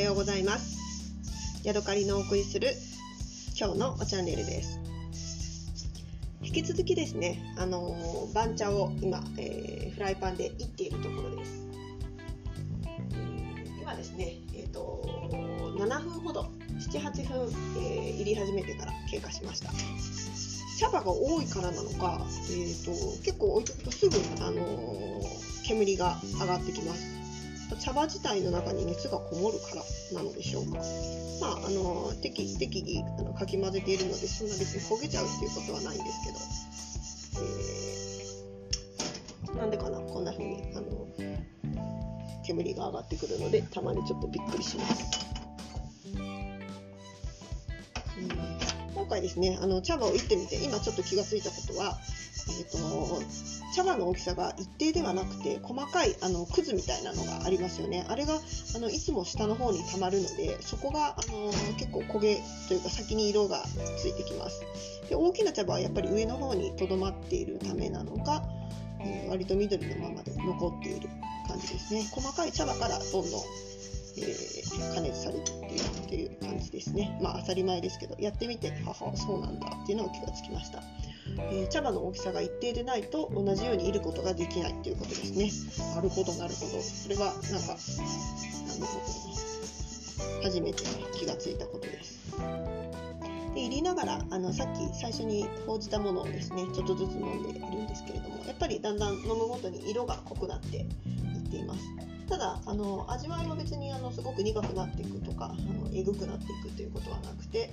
はようございます。ヤドカリのお送りする今日のチャンネルです。引き続きですねあの番茶を今、えー、フライパンでいっているところです。今ですねえっ、ー、と7分ほど78分、えー、入り始めてから経過しました。茶葉が多いからなのか、えーと、結構置いとくとすぐ、あのー、煙が上がってきます。茶葉自体の中に熱がこもるからなのでしょうか。まあ、あの適適宜あのかき混ぜているのでそんな別に焦げちゃうっていうことはないんですけど、えー、なんでかなこんな風にあの煙が上がってくるのでたまにちょっとびっくりします。今回ですねあの茶葉をいってみて今ちょっと気がついたことは、えーと茶葉の大きさが一定ではなくて細かいあのくずみたいなのがありますよね。あれがあのいつも下の方にたまるのでそこがあの結構焦げというか先に色がついてきます。で大きな茶葉はやっぱり上の方にとどまっているためなのか、えー、割と緑のままで残っている感じですね。細かい茶葉からどんどん、えー、加熱されているという感じですね。まあ当たり前ですけどやってみてははそうなんだっていうのを気がつきました。えー、茶葉の大きさが一定でないと同じようにいることができないということですね。なるほどなるほど。それはなんか初めて気がついたことです。で入りながらあのさっき最初に報じたものをですねちょっとずつ飲んでいるんですけれどもやっぱりだんだん飲むごとに色が濃くなっていっています。ただあの味わいは別にあのすごく苦くなっていくとかあのえぐくなっていくということはなくて、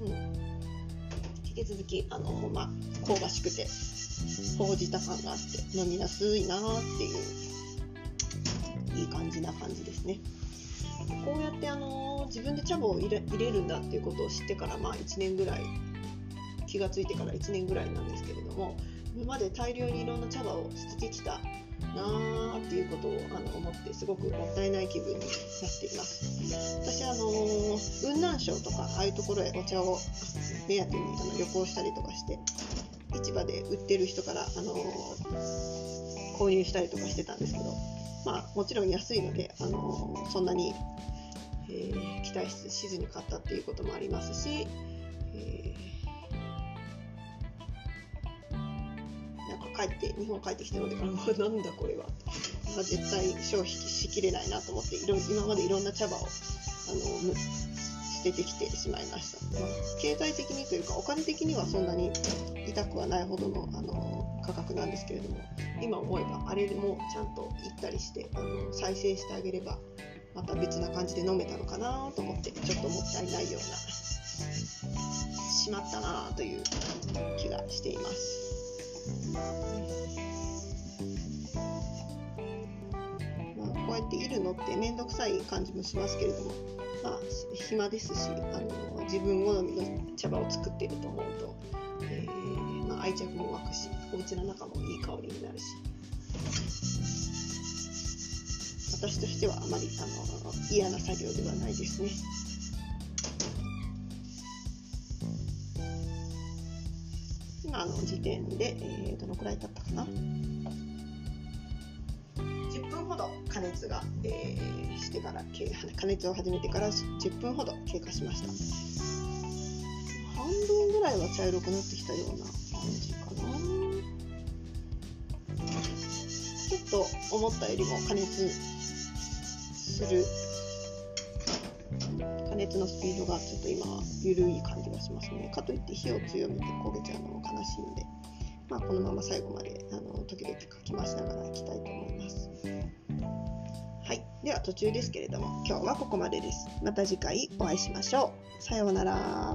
うん、引き続きあのほん、ま、香ばしくてほうじた感があって飲みやすいなっていういい感じな感じですね。こうやってあの自分で茶葉を入れ入れるんだっていうことを知ってからまあ1年ぐらい気がついてから1年ぐらいなんですけれども今まで大量にいろんな茶葉を捨ててきたなーっていうことをあの思ってすごくもったいない気分になっています私あの雲南省とかああいうところへお茶を目当てにあの旅行したりとかして市場で売ってる人からあの購入したりとかしてたんですけどまあもちろん安いのであのそんなに、えー、期待しずに買ったっていうこともありますし、えー帰って日本帰ってきて飲んでから、なんだこれは、絶対消費しきれないなと思っていろ今までいろんな茶葉をあの捨ててきてしまいました、まあ、経済的にというかお金的にはそんなに痛くはないほどのあの価格なんですけれども今思えばあれでもちゃんと行ったりしてあの再生してあげればまた別な感じで飲めたのかなと思ってちょっともったいないようなしまったなという気がしています。まあ、こうやっているのって面倒くさい感じもしますけれども、まあ、暇ですしあの自分好みの茶葉を作っていると思うと、えー、まあ、愛着も湧くしお家の中もいい香りになるし私としてはあまりあの嫌な作業ではないですね。今の時点で、えー、どのくらい経ったかな？加熱が、えー、してから加熱を始めてから10分ほど経過しました。半分ぐらいは茶色くなってきたような感じかな。ちょっと思ったよりも加熱する加熱のスピードがちょっと今緩い感じがしますね。かといって火を強めて焦げちゃうのも悲しいので、まあ、このまま最後まであの時々かき回しながらいきたいと思います。はい。では途中ですけれども今日はここまでです。また次回お会いしましょう。さようなら。